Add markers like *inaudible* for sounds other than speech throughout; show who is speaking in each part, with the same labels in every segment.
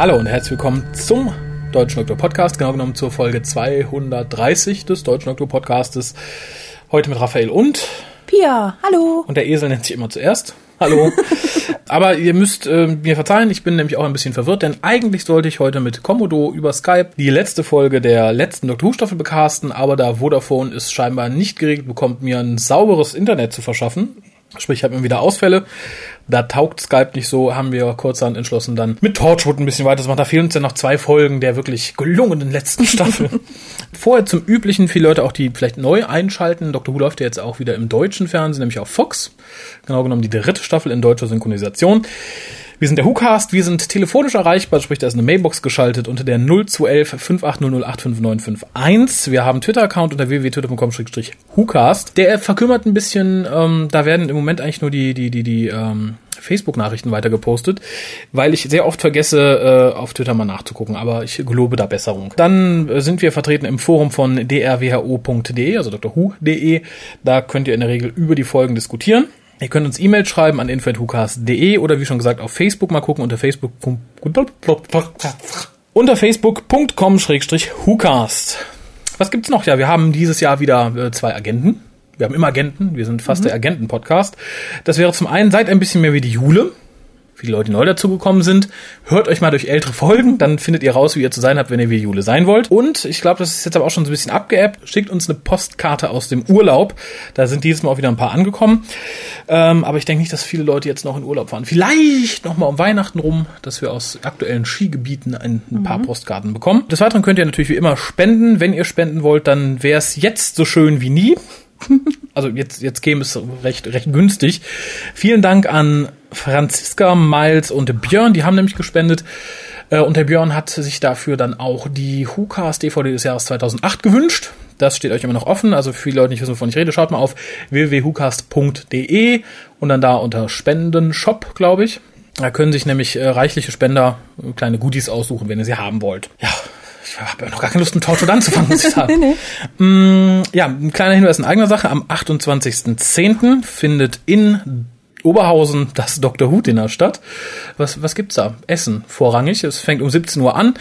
Speaker 1: Hallo und herzlich willkommen zum Deutschen Doktor Podcast, genau genommen zur Folge 230 des Deutschen Doktor Podcastes. Heute mit Raphael und
Speaker 2: Pia, hallo.
Speaker 1: und der Esel nennt sich immer zuerst. Hallo. *laughs* Aber ihr müsst äh, mir verzeihen, ich bin nämlich auch ein bisschen verwirrt, denn eigentlich sollte ich heute mit Komodo über Skype die letzte Folge der letzten Doctor Who Staffel bekasten, aber da Vodafone es scheinbar nicht geregelt bekommt, mir ein sauberes Internet zu verschaffen, Sprich, ich habe immer wieder Ausfälle. Da taugt Skype nicht so, haben wir kurzerhand entschlossen, dann mit Torchwood ein bisschen weiter zu machen. Da fehlen uns ja noch zwei Folgen der wirklich gelungenen letzten Staffel. *laughs* Vorher zum üblichen, viele Leute auch, die vielleicht neu einschalten. Dr. Who läuft ja jetzt auch wieder im deutschen Fernsehen, nämlich auf Fox. Genau genommen die dritte Staffel in deutscher Synchronisation. Wir sind der WhoCast, wir sind telefonisch erreichbar, sprich, da ist eine Mailbox geschaltet unter der 0211 58008591. Wir haben Twitter-Account unter www.twitter.com-WhoCast. Der verkümmert ein bisschen, ähm, da werden im Moment eigentlich nur die, die, die, die ähm, Facebook-Nachrichten weiter gepostet, weil ich sehr oft vergesse, äh, auf Twitter mal nachzugucken, aber ich gelobe da Besserung. Dann äh, sind wir vertreten im Forum von drwho.de, also drhu.de. Da könnt ihr in der Regel über die Folgen diskutieren. Ihr könnt uns E-Mail schreiben an info.hucast.de oder wie schon gesagt auf Facebook mal gucken unter Facebook unter facebook.com-hucast. Was gibt's noch? Ja, wir haben dieses Jahr wieder äh, zwei Agenten. Wir haben immer Agenten. Wir sind fast der Agenten-Podcast. Das wäre zum einen, seid ein bisschen mehr wie die Jule. Viele Leute, die neu dazugekommen sind, hört euch mal durch ältere Folgen, dann findet ihr raus, wie ihr zu sein habt, wenn ihr wie Jule sein wollt. Und ich glaube, das ist jetzt aber auch schon so ein bisschen abgeappt. Schickt uns eine Postkarte aus dem Urlaub. Da sind dieses Mal auch wieder ein paar angekommen. Ähm, aber ich denke nicht, dass viele Leute jetzt noch in Urlaub fahren. Vielleicht noch mal um Weihnachten rum, dass wir aus aktuellen Skigebieten ein, ein paar Postkarten bekommen. Des Weiteren könnt ihr natürlich wie immer spenden. Wenn ihr spenden wollt, dann wäre es jetzt so schön wie nie. *laughs* Also jetzt, jetzt käme es recht, recht günstig. Vielen Dank an Franziska, Miles und Björn, die haben nämlich gespendet. Äh, Und der Björn hat sich dafür dann auch die WhoCast DVD des Jahres 2008 gewünscht. Das steht euch immer noch offen. Also für viele Leute nicht wissen, wovon ich rede, schaut mal auf www.hucast.de und dann da unter Spenden-Shop, glaube ich. Da können sich nämlich äh, reichliche Spender äh, kleine Goodies aussuchen, wenn ihr sie haben wollt. Ja, ich habe ja noch gar keine Lust, mit Torchwood anzufangen, muss ich *laughs* sagen.
Speaker 2: Nee, nee.
Speaker 1: Mm, ja, ein kleiner Hinweis in eigener Sache. Am 28.10. findet in Oberhausen das Dr. Who Dinner statt. Was, was gibt's da? Essen vorrangig. Es fängt um 17 Uhr an.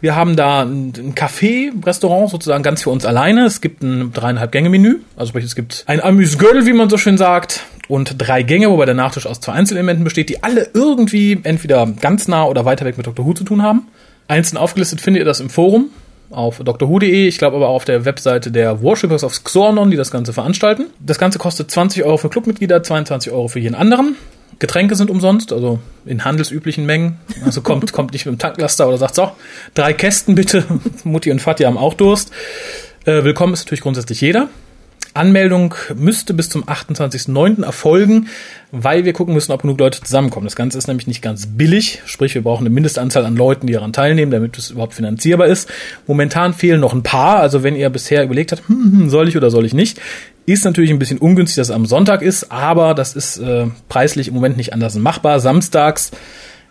Speaker 1: Wir haben da ein, Café, Restaurant sozusagen ganz für uns alleine. Es gibt ein dreieinhalb Gänge Menü. Also sprich, es gibt ein Amüsgöl, wie man so schön sagt. Und drei Gänge, wobei der Nachtisch aus zwei Einzelelementen besteht, die alle irgendwie entweder ganz nah oder weiter weg mit Dr. Who zu tun haben. Einzeln aufgelistet findet ihr das im Forum auf drwho.de, ich glaube aber auch auf der Webseite der Worshippers of Xornon, die das Ganze veranstalten. Das Ganze kostet 20 Euro für Clubmitglieder, 22 Euro für jeden anderen. Getränke sind umsonst, also in handelsüblichen Mengen. Also kommt, kommt nicht mit dem Tanklaster oder sagt so, drei Kästen bitte. *laughs* Mutti und Vati haben auch Durst. Äh, willkommen ist natürlich grundsätzlich jeder. Anmeldung müsste bis zum 28.09. erfolgen, weil wir gucken müssen, ob genug Leute zusammenkommen. Das Ganze ist nämlich nicht ganz billig, sprich wir brauchen eine Mindestanzahl an Leuten, die daran teilnehmen, damit es überhaupt finanzierbar ist. Momentan fehlen noch ein paar, also wenn ihr bisher überlegt habt, hm, hm, soll ich oder soll ich nicht, ist natürlich ein bisschen ungünstig, dass es am Sonntag ist, aber das ist äh, preislich im Moment nicht anders machbar. Samstags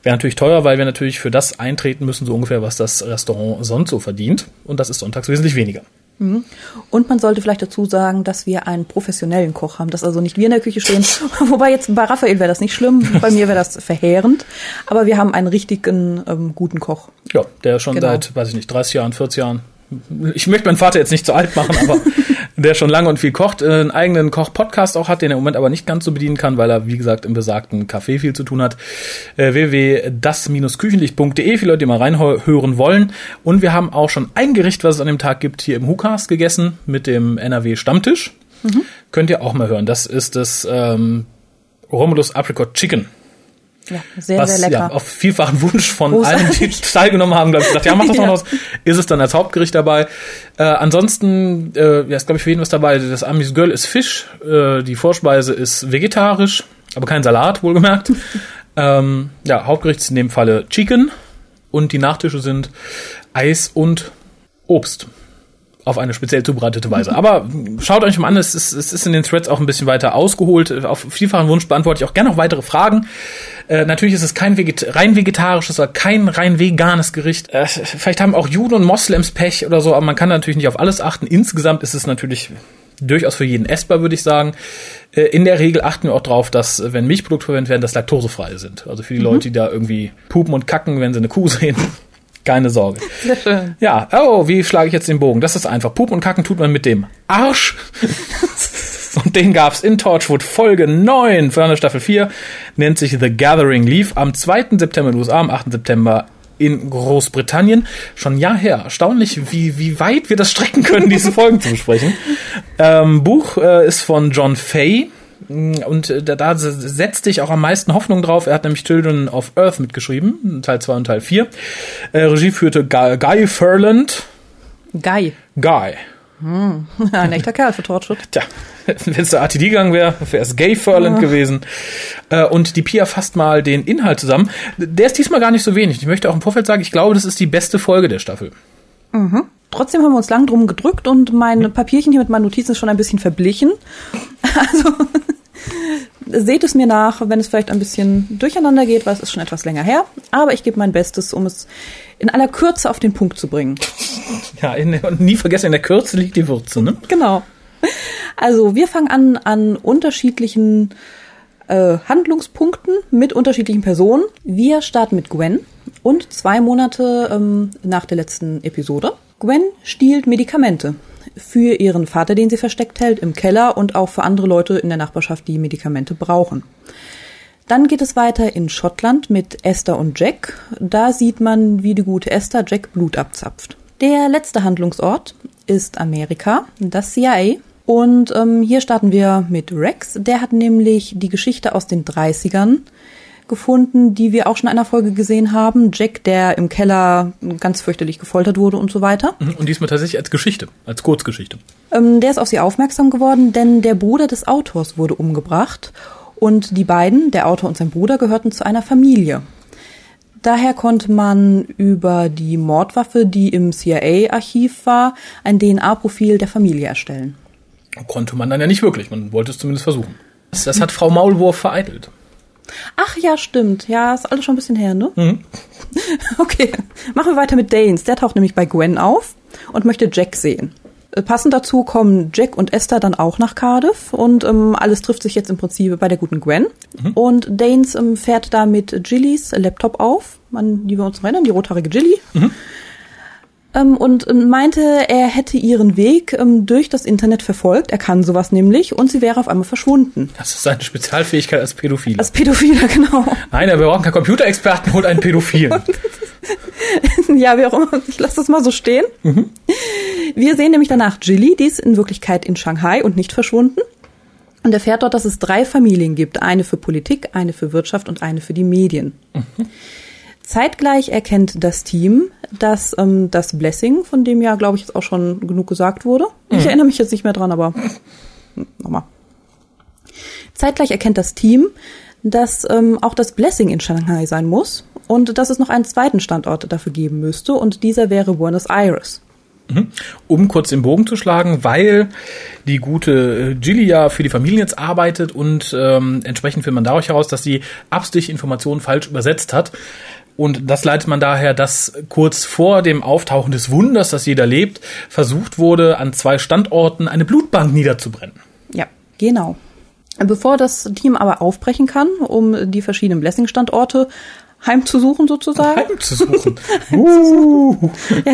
Speaker 1: wäre natürlich teuer, weil wir natürlich für das eintreten müssen, so ungefähr, was das Restaurant sonst so verdient. Und das ist sonntags wesentlich weniger.
Speaker 2: Und man sollte vielleicht dazu sagen, dass wir einen professionellen Koch haben, dass also nicht wir in der Küche stehen. *laughs* Wobei jetzt bei Raphael wäre das nicht schlimm, bei mir wäre das verheerend. Aber wir haben einen richtigen ähm, guten Koch.
Speaker 1: Ja, der schon
Speaker 2: Genau.
Speaker 1: seit, weiß ich nicht, 30 Jahren, 40 Jahren. Ich möchte meinen Vater jetzt nicht zu alt machen, aber *laughs* der schon lange und viel kocht, äh, einen eigenen Koch-Podcast auch hat, den er im Moment aber nicht ganz so bedienen kann, weil er, wie gesagt, im besagten Café viel zu tun hat. Äh, www.das-küchenlicht.de, viele Leute, die mal reinhören wollen. Und wir haben auch schon ein Gericht, was es an dem Tag gibt, hier im Hucast gegessen mit dem NRW Stammtisch. Könnt ihr auch mal hören. Das ist das ähm, Romulus Apricot Chicken
Speaker 2: Ja, sehr,
Speaker 1: was
Speaker 2: sehr lecker.
Speaker 1: ja auf vielfachen Wunsch von
Speaker 2: Großartig.
Speaker 1: allen, die *laughs* teilgenommen haben, glaube ich, gesagt, ja, mach das noch
Speaker 2: Ja.
Speaker 1: was. *laughs* Ist es dann als Hauptgericht dabei. Äh, ansonsten, äh, ja, ist glaube ich für jeden was dabei. Das Amüsgöl ist Fisch, äh, die Vorspeise ist vegetarisch, aber kein Salat, wohlgemerkt. *laughs* Ähm, ja, Hauptgericht ist in dem Falle Chicken und die Nachtische sind Eis und Obst auf eine speziell zubereitete Weise. Aber schaut euch mal an, es ist, es ist in den Threads auch ein bisschen weiter ausgeholt. Auf vielfachen Wunsch beantworte ich auch gerne noch weitere Fragen. Äh, natürlich ist es kein Veget rein vegetarisches oder kein rein veganes Gericht. Äh, vielleicht haben auch Juden und Moslems Pech oder so, aber man kann natürlich nicht auf alles achten. Insgesamt ist es natürlich durchaus für jeden essbar, würde ich sagen. Äh, in der Regel achten wir auch darauf, dass, wenn Milchprodukte verwendet werden, dass laktosefrei sind. Also für die mhm. Leute, die da irgendwie pupen und kacken, wenn sie eine Kuh sehen, keine Sorge.
Speaker 2: Sehr schön.
Speaker 1: Ja, oh, wie schlage ich jetzt den Bogen? Das ist einfach. Pupen und kacken tut man mit dem Arsch. *laughs* und den gab's in Torchwood Folge 9 für eine Staffel 4. Nennt sich The Gathering. Lief am 2. September in den USA, am 8. September in Großbritannien. Schon ein Jahr her. Erstaunlich, wie, wie weit wir das strecken können, diese Folgen zu besprechen. *laughs* Ähm, Buch äh, ist von John Fay. Und äh, da, da setzte ich auch am meisten Hoffnung drauf. Er hat nämlich Children of Earth mitgeschrieben, Teil 2 und Teil 4. Äh, Regie führte Guy, Guy Furland.
Speaker 2: Guy.
Speaker 1: Guy.
Speaker 2: Hm. *laughs* Ein echter Kerl für Torchwood.
Speaker 1: Tja, *laughs* wenn es der RTD gegangen wäre, wäre es Gay Furland ja. gewesen. Äh, und die Pia fasst mal den Inhalt zusammen. Der ist diesmal gar nicht so wenig. Ich möchte auch im Vorfeld sagen, ich glaube, das ist die beste Folge der Staffel.
Speaker 2: Mhm. Trotzdem haben wir uns lang drum gedrückt und mein. Papierchen hier mit meinen Notizen ist schon ein bisschen verblichen. *laughs* Also seht es mir nach, wenn es vielleicht ein bisschen durcheinander geht, weil es ist schon etwas länger her. Aber ich gebe mein Bestes, um es in aller Kürze auf den Punkt zu bringen.
Speaker 1: Ja, in, und nie vergessen, in der Kürze liegt die Würze, ne?
Speaker 2: Genau. Also wir fangen an an unterschiedlichen äh, Handlungspunkten mit unterschiedlichen Personen. Wir starten mit Gwen und zwei Monate ähm, nach der letzten Episode. Gwen stiehlt Medikamente für ihren Vater, den sie versteckt hält, im Keller und auch für andere Leute in der Nachbarschaft, die Medikamente brauchen. Dann geht es weiter in Schottland mit Esther und Jack. Da sieht man, wie die gute Esther Jack Blut abzapft. Der letzte Handlungsort ist Amerika, das CIA. Und ähm, hier starten wir mit Rex. Der hat nämlich die Geschichte aus den 30ern gefunden, die wir auch schon in einer Folge gesehen haben. Jack, der im Keller ganz fürchterlich gefoltert wurde und so weiter.
Speaker 1: Mhm, und diesmal tatsächlich als Geschichte, als Kurzgeschichte.
Speaker 2: Ähm, der ist auf sie aufmerksam geworden, denn der Bruder des Autors wurde umgebracht. Und die beiden, der Autor und sein Bruder, gehörten zu einer Familie. Daher konnte man über die Mordwaffe, die im CIA-Archiv war, ein DNA-Profil der Familie erstellen.
Speaker 1: Konnte man dann ja nicht wirklich, man wollte es zumindest versuchen. Das, das hat Frau Maulwurf vereitelt.
Speaker 2: Ach ja, stimmt. Ja, ist alles schon ein bisschen her, ne?
Speaker 1: Mhm. *laughs*
Speaker 2: Okay, machen wir weiter mit Danes. Der taucht nämlich bei Gwen auf und möchte Jack sehen. Äh, passend dazu kommen Jack und Esther dann auch nach Cardiff und ähm, alles trifft sich jetzt im Prinzip bei der guten Gwen. Mhm. Und Danes ähm, fährt da mit Gillys Laptop auf, an die wir uns erinnern, die rothaarige Gilly. Mhm ähm, und ähm, meinte, er hätte ihren Weg ähm, durch das Internet verfolgt. Er kann sowas nämlich und sie wäre auf einmal verschwunden.
Speaker 1: Das ist seine Spezialfähigkeit als Pädophile.
Speaker 2: Als Pädophile, *laughs* genau.
Speaker 1: Nein, wir brauchen keinen Computerexperten, holt einen Pädophilen. *laughs*
Speaker 2: ja, wie auch immer. Ich lasse das mal so stehen. Mhm. Wir sehen nämlich danach Jilly, die ist in Wirklichkeit in Shanghai und nicht verschwunden. Und erfährt dort, dass es drei Familien gibt. Eine für Politik, eine für Wirtschaft und eine für die Medien. Mhm. Zeitgleich erkennt das Team, dass ähm, das Blessing, von dem ja, glaube ich, jetzt auch schon genug gesagt wurde. Mhm. Ich erinnere mich jetzt nicht mehr dran, aber nochmal. Zeitgleich erkennt das Team, dass ähm, auch das Blessing in Shanghai sein muss und dass es noch einen zweiten Standort dafür geben müsste und dieser wäre Buenos Aires.
Speaker 1: Mhm. Um kurz den Bogen zu schlagen, weil die gute Gilly ja für die Familie jetzt arbeitet und ähm, entsprechend findet man dadurch heraus, dass sie absichtlich Informationen falsch übersetzt hat. Und das leitet man daher, dass kurz vor dem Auftauchen des Wunders, das jeder lebt, versucht wurde, an zwei Standorten eine Blutbank niederzubrennen.
Speaker 2: Ja, genau. Bevor das Team aber aufbrechen kann, um die verschiedenen Blessing-Standorte heimzusuchen sozusagen.
Speaker 1: Heimzusuchen. uh. *laughs*
Speaker 2: ja,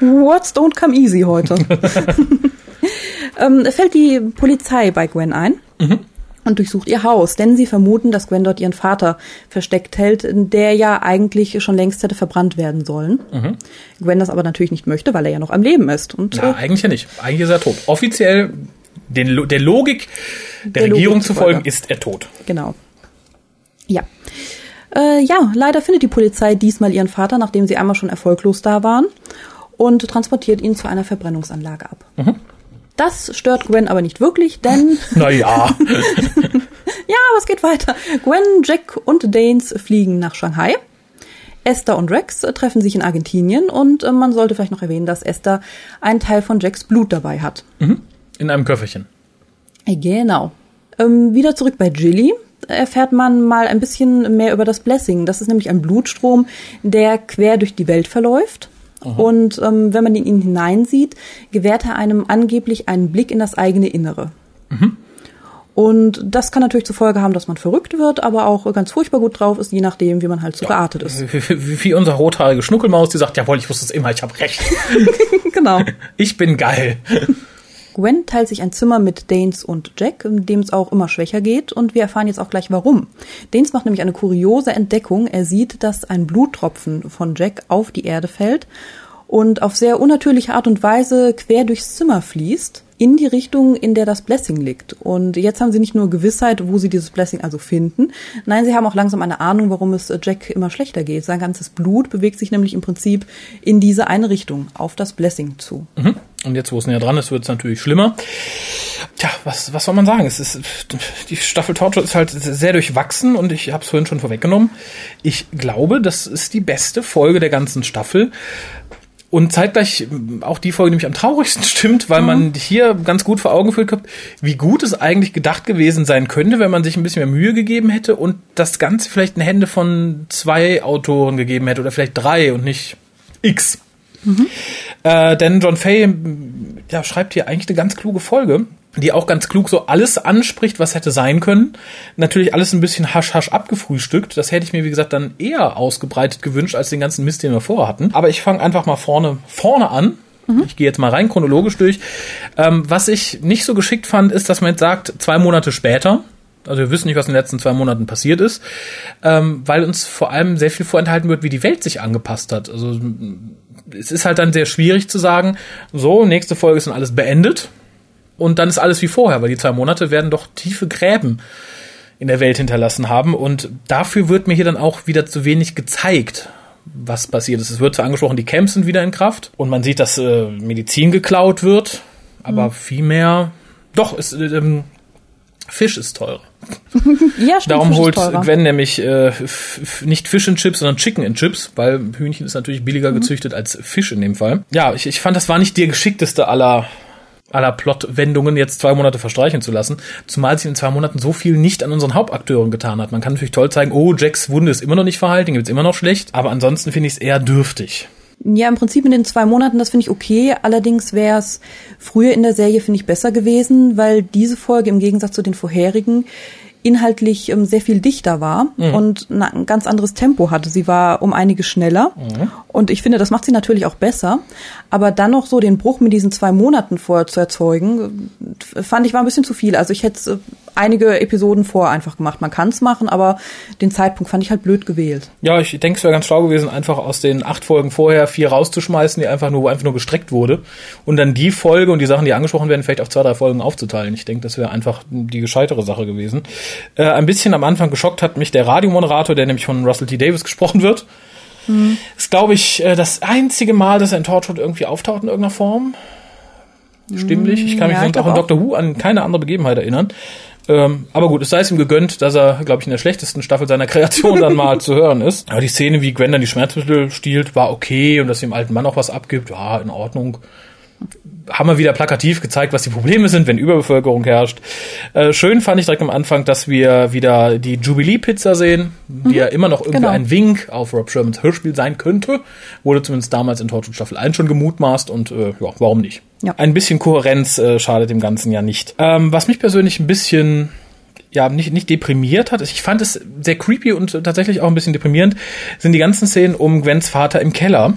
Speaker 2: words don't come easy heute. *laughs* ähm, fällt die Polizei bei Gwen ein. Mhm und durchsucht ihr Haus, denn sie vermuten, dass Gwen dort ihren Vater versteckt hält, der ja eigentlich schon längst hätte verbrannt werden sollen. Mhm. Gwen das aber natürlich nicht möchte, weil er ja noch am Leben ist. Und,
Speaker 1: ja, äh, eigentlich ja nicht. Eigentlich ist er tot. Offiziell, den, der Logik der, der Regierung Logik zu folgen, ist er tot.
Speaker 2: Genau. Ja. Äh, ja, leider findet die Polizei diesmal ihren Vater, nachdem sie einmal schon erfolglos da waren, und transportiert ihn zu einer Verbrennungsanlage ab. Mhm. Das stört Gwen aber nicht wirklich, denn. *laughs*
Speaker 1: naja. *laughs*
Speaker 2: Ja, aber es geht weiter. Gwen, Jack und Danes fliegen nach Shanghai. Esther und Rex treffen sich in Argentinien und äh, man sollte vielleicht noch erwähnen, dass Esther einen Teil von Jacks Blut dabei hat.
Speaker 1: In einem Köfferchen.
Speaker 2: Äh, Genau. Ähm, wieder zurück bei Jilly erfährt man mal ein bisschen mehr über das Blessing. Das ist nämlich ein Blutstrom, der quer durch die Welt verläuft. Und ähm, wenn man in ihn hineinsieht, gewährt er einem angeblich einen Blick in das eigene Innere. Und das kann natürlich zur Folge haben, dass man verrückt wird, aber auch ganz furchtbar gut drauf ist, je nachdem, wie man halt so geartet ist.
Speaker 1: Wie, wie, wie unser rothaarige Schnuckelmaus, die sagt, jawohl, ich wusste es immer, ich habe recht. *laughs*
Speaker 2: genau.
Speaker 1: Ich bin geil.
Speaker 2: Gwen teilt sich ein Zimmer mit Danes und Jack, in dem es auch immer schwächer geht, und wir erfahren jetzt auch gleich warum. Danes macht nämlich eine kuriose Entdeckung. Er sieht, dass ein Bluttropfen von Jack auf die Erde fällt und auf sehr unnatürliche Art und Weise quer durchs Zimmer fließt, in die Richtung, in der das Blessing liegt. Und jetzt haben sie nicht nur Gewissheit, wo sie dieses Blessing also finden, nein, sie haben auch langsam eine Ahnung, warum es Jack immer schlechter geht. Sein ganzes Blut bewegt sich nämlich im Prinzip in diese eine Richtung, auf das Blessing zu.
Speaker 1: Mhm. Und jetzt, wo es näher dran ist, wird es natürlich schlimmer. Tja, was, was soll man sagen? Es ist, die Staffel Torture ist halt sehr durchwachsen und ich habe es vorhin schon vorweggenommen. Ich glaube, das ist die beste Folge der ganzen Staffel. Und zeitgleich auch die Folge, die mich am traurigsten *laughs* stimmt, weil man hier ganz gut vor Augen geführt hat, wie gut es eigentlich gedacht gewesen sein könnte, wenn man sich ein bisschen mehr Mühe gegeben hätte und das Ganze vielleicht in Hände von zwei Autoren gegeben hätte oder vielleicht drei und nicht X. Äh, denn John Fay ja, schreibt hier eigentlich eine ganz kluge Folge, die auch ganz klug so alles anspricht, was hätte sein können. Natürlich alles ein bisschen hasch hasch abgefrühstückt. Das hätte ich mir, wie gesagt, dann eher ausgebreitet gewünscht, als den ganzen Mist, den wir vorher hatten. Aber ich fange einfach mal vorne, vorne an. Ich gehe jetzt mal rein chronologisch durch. Ähm, was ich nicht so geschickt fand, ist, dass man jetzt sagt, zwei Monate später, also wir wissen nicht, was in den letzten zwei Monaten passiert ist, ähm, weil uns vor allem sehr viel vorenthalten wird, wie die Welt sich angepasst hat. Also es ist halt dann sehr schwierig zu sagen, so, nächste Folge ist dann alles beendet und dann ist alles wie vorher, weil die zwei Monate werden doch tiefe Gräben in der Welt hinterlassen haben und dafür wird mir hier dann auch wieder zu wenig gezeigt, was passiert ist. Es wird zwar angesprochen, die Camps sind wieder in Kraft und man sieht, dass äh, Medizin geklaut wird, aber viel mehr, doch, es, ähm, Fisch ist teurer. *laughs*
Speaker 2: Ja, stimmt.
Speaker 1: Darum
Speaker 2: Fisch
Speaker 1: holt. Gwen nämlich äh, nicht Fish and Chips, sondern Chicken and Chips, weil Hühnchen ist natürlich billiger
Speaker 2: Mhm.
Speaker 1: gezüchtet als Fisch in dem Fall. Ja, ich, ich fand, das war nicht der geschickteste aller aller Plot-Wendungen jetzt zwei Monate verstreichen zu lassen, zumal sich in zwei Monaten so viel nicht an unseren Hauptakteuren getan hat. Man kann natürlich toll zeigen, oh, Jacks Wunde ist immer noch nicht verheilt, den gibt's immer noch schlecht, aber ansonsten finde ich es eher dürftig.
Speaker 2: Ja, im Prinzip in den zwei Monaten, das finde ich okay. Allerdings wäre es früher in der Serie, finde ich, besser gewesen, weil diese Folge im Gegensatz zu den vorherigen inhaltlich ähm, sehr viel dichter war und na, ein ganz anderes Tempo hatte. Sie war um einige schneller und ich finde, das macht sie natürlich auch besser. Aber dann noch so den Bruch mit diesen zwei Monaten vorher zu erzeugen, äh, fand ich war ein bisschen zu viel. Also ich hätte äh, einige Episoden vorher einfach gemacht. Man kann es machen, aber den Zeitpunkt fand ich halt blöd gewählt.
Speaker 1: Ja, ich denke, es wäre ganz schlau gewesen, einfach aus den acht Folgen vorher vier rauszuschmeißen, die einfach nur, wo einfach nur gestreckt wurde. Und dann die Folge und die Sachen, die angesprochen werden, vielleicht auf zwei, drei Folgen aufzuteilen. Ich denke, das wäre einfach die gescheitere Sache gewesen. Äh, ein bisschen am Anfang geschockt hat mich der Radiomoderator, der nämlich von Russell T. Davis gesprochen wird. Ist, glaube ich, äh, das einzige Mal, dass er in Torchwood irgendwie auftaucht in irgendeiner Form. Stimmlich. Ich kann mich
Speaker 2: ja,
Speaker 1: sonst auch in. Doctor Who an keine andere Begebenheit erinnern. Ähm, aber gut, es sei es ihm gegönnt, dass er, glaube ich, in der schlechtesten Staffel seiner Kreation dann mal *laughs* zu hören ist. Aber die Szene, wie Gwen dann die Schmerzmittel stiehlt, war okay und dass sie dem alten Mann auch was abgibt, ja, in Ordnung. Haben wir wieder plakativ gezeigt, was die Probleme sind, wenn Überbevölkerung herrscht. Äh, schön fand ich direkt am Anfang, dass wir wieder die Jubilee-Pizza sehen, die ja immer noch irgendwie
Speaker 2: genau.
Speaker 1: ein Wink auf Rob Shermans Hörspiel sein könnte. Wurde zumindest damals in Torchwood Staffel 1 schon gemutmaßt und äh, ja, warum nicht?
Speaker 2: Ja.
Speaker 1: Ein bisschen Kohärenz äh, schadet dem Ganzen ja nicht. Ähm, was mich persönlich ein bisschen ja, nicht, nicht deprimiert hat. Ich fand es sehr creepy und tatsächlich auch ein bisschen deprimierend, sind die ganzen Szenen um Gwens Vater im Keller,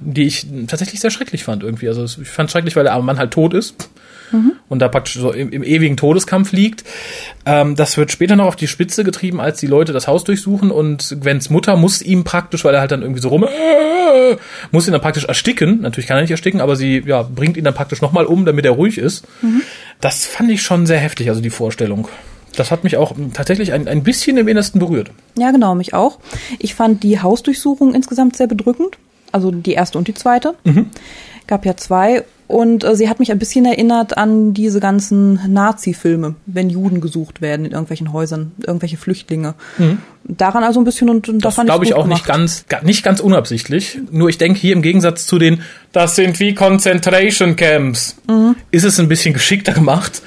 Speaker 1: die ich tatsächlich sehr schrecklich fand irgendwie. Also ich fand es schrecklich, weil der arme Mann halt tot ist und da praktisch so im, im ewigen Todeskampf liegt. Ähm, das wird später noch auf die Spitze getrieben, als die Leute das Haus durchsuchen und Gwens Mutter muss ihm praktisch, weil er halt dann irgendwie so rum, äh, muss ihn dann praktisch ersticken. Natürlich kann er nicht ersticken, aber sie ja, bringt ihn dann praktisch nochmal um, damit er ruhig ist. Das fand ich schon sehr heftig, also die Vorstellung. Das hat mich auch tatsächlich ein, ein bisschen im Innersten berührt.
Speaker 2: Ja, genau, mich auch. Ich fand die Hausdurchsuchung insgesamt sehr bedrückend. Also die erste und die zweite. Gab ja zwei. Und äh, sie hat mich ein bisschen erinnert an diese ganzen Nazi-Filme, wenn Juden gesucht werden in irgendwelchen Häusern, irgendwelche Flüchtlinge. Daran also ein bisschen und, und
Speaker 1: Das
Speaker 2: fand
Speaker 1: glaube ich auch nicht
Speaker 2: gemacht.
Speaker 1: ganz, ga- nicht ganz unabsichtlich. Nur ich denke hier im Gegensatz zu den, das sind wie Concentration Camps, ist es ein bisschen geschickter gemacht.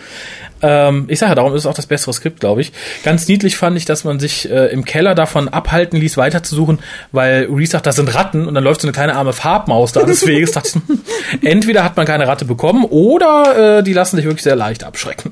Speaker 1: Ähm, ich sage ja, darum ist es auch das bessere Skript, glaube ich. Ganz niedlich fand ich, dass man sich äh, im Keller davon abhalten ließ, weiterzusuchen, weil Reese sagt, das sind Ratten und dann läuft so eine kleine arme Farbmaus da des Weges. Dachte ich, *laughs* entweder hat man keine Ratte bekommen oder äh, die lassen sich wirklich sehr leicht abschrecken.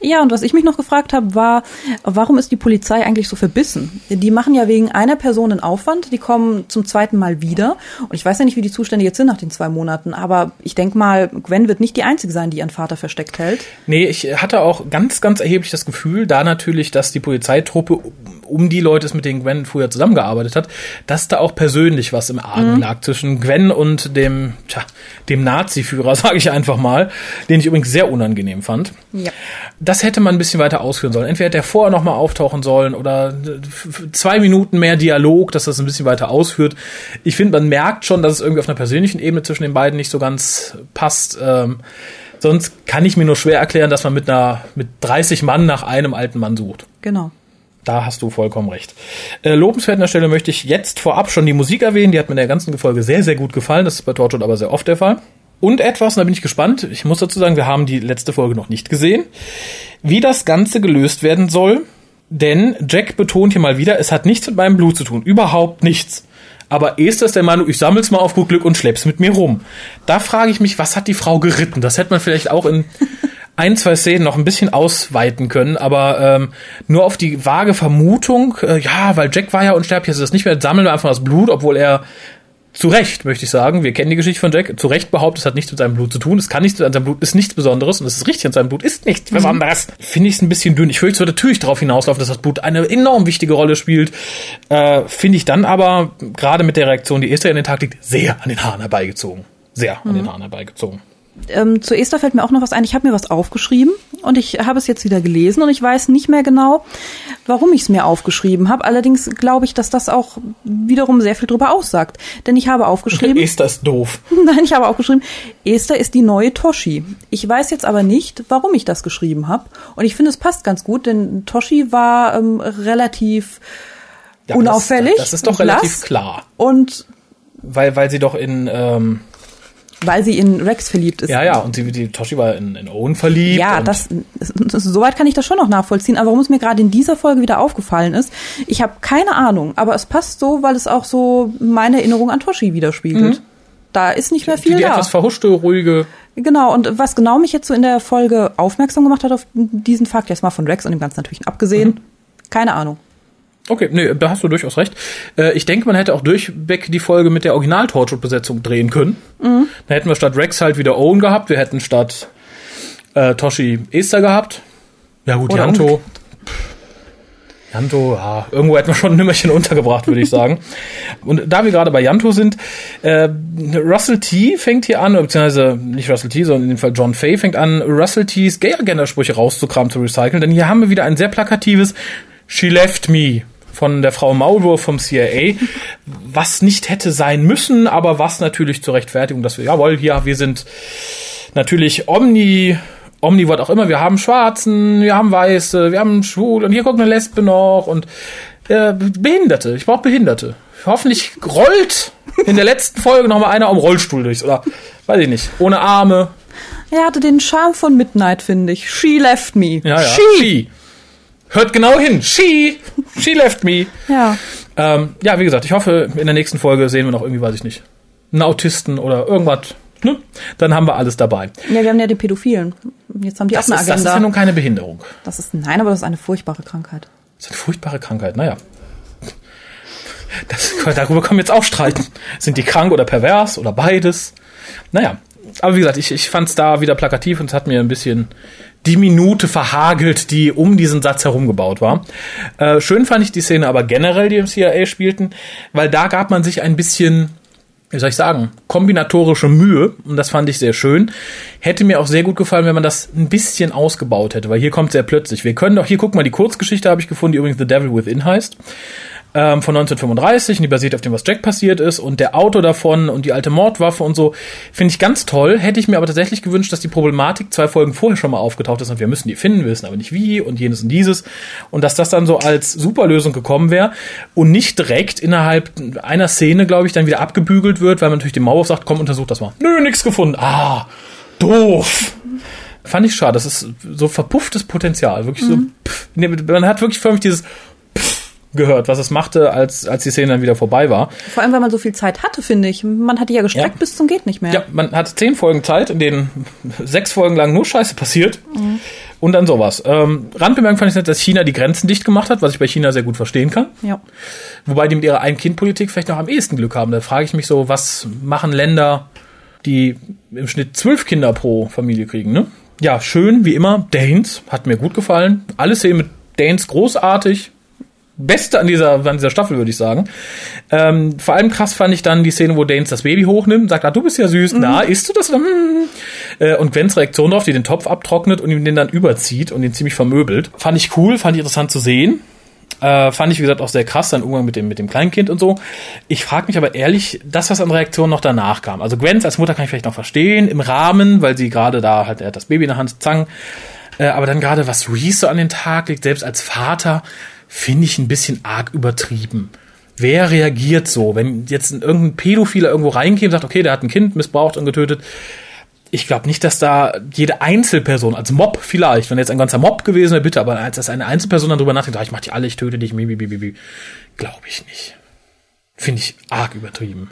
Speaker 2: Ja, und was ich mich noch gefragt habe, war, warum ist die Polizei eigentlich so verbissen? Die machen ja wegen einer Person einen Aufwand, die kommen zum zweiten Mal wieder. Und ich weiß ja nicht, wie die Zustände jetzt sind nach den zwei Monaten, aber ich denke mal, Gwen wird nicht die Einzige sein, die ihren Vater versteckt hält.
Speaker 1: Nee, ich hatte auch ganz, ganz erheblich das Gefühl, da natürlich, dass die Polizeitruppe um die Leute ist, mit denen Gwen früher zusammengearbeitet hat, dass da auch persönlich was im Argen lag zwischen Gwen und dem, tja, dem Nazi-Führer, *laughs* sage ich einfach mal, den ich übrigens sehr unangenehm fand.
Speaker 2: Ja.
Speaker 1: Das hätte man ein bisschen weiter ausführen sollen. Entweder hätte er vorher noch mal auftauchen sollen oder f- zwei Minuten mehr Dialog, dass das ein bisschen weiter ausführt. Ich finde, man merkt schon, dass es irgendwie auf einer persönlichen Ebene zwischen den beiden nicht so ganz passt. Ähm, sonst kann ich mir nur schwer erklären, dass man mit einer mit 30 Mann nach einem alten Mann sucht.
Speaker 2: Genau.
Speaker 1: Da hast du vollkommen recht. Äh, lobenswert an der Stelle möchte ich jetzt vorab schon die Musik erwähnen. Die hat mir in der ganzen Folge sehr, sehr gut gefallen. Das ist bei Torchwood aber sehr oft der Fall. Und etwas, und da bin ich gespannt, ich muss dazu sagen, wir haben die letzte Folge noch nicht gesehen, wie das Ganze gelöst werden soll. Denn Jack betont hier mal wieder, es hat nichts mit meinem Blut zu tun. Überhaupt nichts. Aber Esther ist der Meinung, ich sammel's mal auf gut Glück und schlepp's mit mir rum. Da frage ich mich, was hat die Frau geritten? Das hätte man vielleicht auch in *laughs* ein, zwei Szenen noch ein bisschen ausweiten können, aber ähm, nur auf die vage Vermutung, äh, ja, weil Jack war ja unsterblich, ist das nicht mehr, sammeln wir einfach das Blut, obwohl er zu Recht, möchte ich sagen, wir kennen die Geschichte von Jack, zu Recht behauptet, es hat nichts mit seinem Blut zu tun, es kann nichts an seinem Blut, ist nichts Besonderes und es ist richtig an seinem Blut, ist nichts Besonderes. Finde ich es ein bisschen dünn. Ich es wird natürlich darauf hinauslaufen, dass das Blut eine enorm wichtige Rolle spielt. Äh, Finde ich dann aber, gerade mit der Reaktion, die Esther in den Tag liegt, sehr an den Haaren herbeigezogen. Sehr an den Haaren herbeigezogen.
Speaker 2: Ähm, zu Esther fällt mir auch noch was ein. Ich habe mir was aufgeschrieben und ich habe es jetzt wieder gelesen und ich weiß nicht mehr genau, warum ich es mir aufgeschrieben habe. Allerdings glaube ich, dass das auch wiederum sehr viel drüber aussagt. Denn ich habe aufgeschrieben,
Speaker 1: Esther ist doof. *laughs*
Speaker 2: nein, ich habe aufgeschrieben, Esther ist die neue Toshi. Ich weiß jetzt aber nicht, warum ich das geschrieben habe. Und ich finde, es passt ganz gut, denn Toshi war ähm, relativ
Speaker 1: Ja,
Speaker 2: unauffällig.
Speaker 1: Das, das ist doch relativ
Speaker 2: blass.
Speaker 1: klar.
Speaker 2: Und
Speaker 1: Weil, weil sie doch in, ähm,
Speaker 2: weil sie in Rex verliebt ist.
Speaker 1: ja, ja, und sie, die Toshi war in, in Owen verliebt.
Speaker 2: Ja, das, das, soweit kann ich das schon noch nachvollziehen. Aber warum es mir gerade in dieser Folge wieder aufgefallen ist, ich habe keine Ahnung, aber es passt so, weil es auch so meine Erinnerung an Toshi widerspiegelt. Da ist nicht mehr
Speaker 1: die,
Speaker 2: viel
Speaker 1: die
Speaker 2: da.
Speaker 1: etwas verhuschte, ruhige.
Speaker 2: Genau, und was genau mich jetzt so in der Folge aufmerksam gemacht hat auf diesen Fakt, jetzt mal von Rex und dem Ganzen natürlich abgesehen, keine Ahnung.
Speaker 1: Okay, nee, da hast du durchaus recht. Äh, ich denke, man hätte auch durchweg die Folge mit der original torchwood besetzung drehen können. Dann hätten wir statt Rex halt wieder Owen gehabt. Wir hätten statt äh, Toshi Esther gehabt. Ja gut,
Speaker 2: Oder
Speaker 1: Janto.
Speaker 2: umgekehrt.
Speaker 1: Janto, ja, irgendwo hätten wir schon ein Nimmerchen untergebracht, würde ich sagen. *laughs* Und da wir gerade bei Janto sind, äh, Russell T. fängt hier an, beziehungsweise nicht Russell T., sondern in dem Fall John Fay fängt an, Russell T.'s Gay-Agenda-Sprüche rauszukramen, zu recyceln, denn hier haben wir wieder ein sehr plakatives She left me von der Frau Maulwurf vom CIA, was nicht hätte sein müssen, aber was natürlich zur Rechtfertigung, dass wir, jawohl, ja, wir sind natürlich omni, omnivort auch immer, wir haben Schwarzen, wir haben Weiße, wir haben Schwul und hier guckt eine Lesbe noch und äh, Behinderte, ich brauche Behinderte. Hoffentlich rollt in der letzten Folge noch mal einer am Rollstuhl durch oder weiß ich nicht, ohne Arme.
Speaker 2: Er hatte den Charme von Midnight, finde ich. She left me.
Speaker 1: Ja, ja.
Speaker 2: She.
Speaker 1: She. Hört genau hin. She. She left me.
Speaker 2: Ja.
Speaker 1: Ähm, ja, wie gesagt, ich hoffe, in der nächsten Folge sehen wir noch irgendwie, weiß ich nicht, einen Autisten oder irgendwas. Ne? Dann haben wir alles dabei.
Speaker 2: Ja, wir haben ja die Pädophilen. Jetzt haben die
Speaker 1: Das
Speaker 2: auch eine
Speaker 1: ist, das ist
Speaker 2: Agenda.
Speaker 1: ja nun keine Behinderung.
Speaker 2: das ist, nein, aber das ist eine furchtbare Krankheit.
Speaker 1: Das ist eine furchtbare Krankheit, naja. Das, darüber können wir jetzt auch streiten. Sind die krank oder pervers oder beides? Naja, aber wie gesagt, ich, ich fand es da wieder plakativ und es hat mir ein bisschen die Minute verhagelt, die um diesen Satz herumgebaut war. Äh, schön fand ich die Szene aber generell, die im CIA spielten, weil da gab man sich ein bisschen wie soll ich sagen, kombinatorische Mühe und das fand ich sehr schön. Hätte mir auch sehr gut gefallen, wenn man das ein bisschen ausgebaut hätte, weil hier kommt sehr plötzlich. Wir können doch, hier guck mal, die Kurzgeschichte habe ich gefunden, die übrigens The Devil Within heißt. Ähm, von 1935 und die basiert auf dem, was Jack passiert ist und der Autor davon und die alte Mordwaffe und so. Finde ich ganz toll. Hätte ich mir aber tatsächlich gewünscht, dass die Problematik zwei Folgen vorher schon mal aufgetaucht ist und wir müssen die finden, wir wissen aber nicht wie und jenes und dieses. Und dass das dann so als Superlösung gekommen wäre und nicht direkt innerhalb einer Szene, glaube ich, dann wieder abgebügelt wird, weil man natürlich dem Maulwurf sagt, komm, untersuch das mal. Nö, nix gefunden. Ah, doof. Fand ich schade. Das ist so verpufftes Potenzial. Wirklich so. Pff. Man hat wirklich förmlich dieses gehört, was es machte, als, als die Szene dann wieder vorbei war.
Speaker 2: Vor allem, weil man so viel Zeit hatte, finde ich. Man hat die ja gestreckt
Speaker 1: Ja.
Speaker 2: bis zum geht nicht mehr.
Speaker 1: Ja, man hat zehn Folgen Zeit, in denen sechs Folgen lang nur Scheiße passiert. Und dann sowas. Ähm, Randbemerkung fand ich nett, dass China die Grenzen dicht gemacht hat, was ich bei China sehr gut verstehen kann.
Speaker 2: ja.
Speaker 1: Wobei die mit ihrer Ein-Kind-Politik vielleicht noch am ehesten Glück haben. Da frage ich mich so, was machen Länder, die im Schnitt zwölf Kinder pro Familie kriegen, ne? Ja, schön, wie immer. Danes hat mir gut gefallen. Alle Szenen mit Danes großartig. Beste an dieser, an dieser Staffel, würde ich sagen. Ähm, vor allem krass fand ich dann die Szene, wo Danes das Baby hochnimmt, sagt, ah, du bist ja süß, na, isst du das? Hm. Äh, und Gwens Reaktion darauf, die den Topf abtrocknet und ihm den dann überzieht und ihn ziemlich vermöbelt. Fand ich cool, fand ich interessant zu sehen. Äh, fand ich, wie gesagt, auch sehr krass, dann Umgang mit dem, mit dem Kleinkind und so. Ich frage mich aber ehrlich, das, was an Reaktionen noch danach kam. Also Gwens als Mutter kann ich vielleicht noch verstehen, im Rahmen, weil sie gerade da halt, er hat das Baby in der Hand, zang. Äh, aber dann gerade, was Reese so an den Tag legt, selbst als Vater, finde ich ein bisschen arg übertrieben. Wer reagiert so, wenn jetzt irgendein Pädophiler irgendwo reingeht und sagt, okay, der hat ein Kind missbraucht und getötet, ich glaube nicht, dass da jede Einzelperson, als Mob vielleicht, wenn jetzt ein ganzer Mob gewesen wäre, bitte, aber als eine Einzelperson dann drüber nachdenkt, ah, ich mach die alle, ich töte dich, glaube ich nicht. Finde ich arg übertrieben.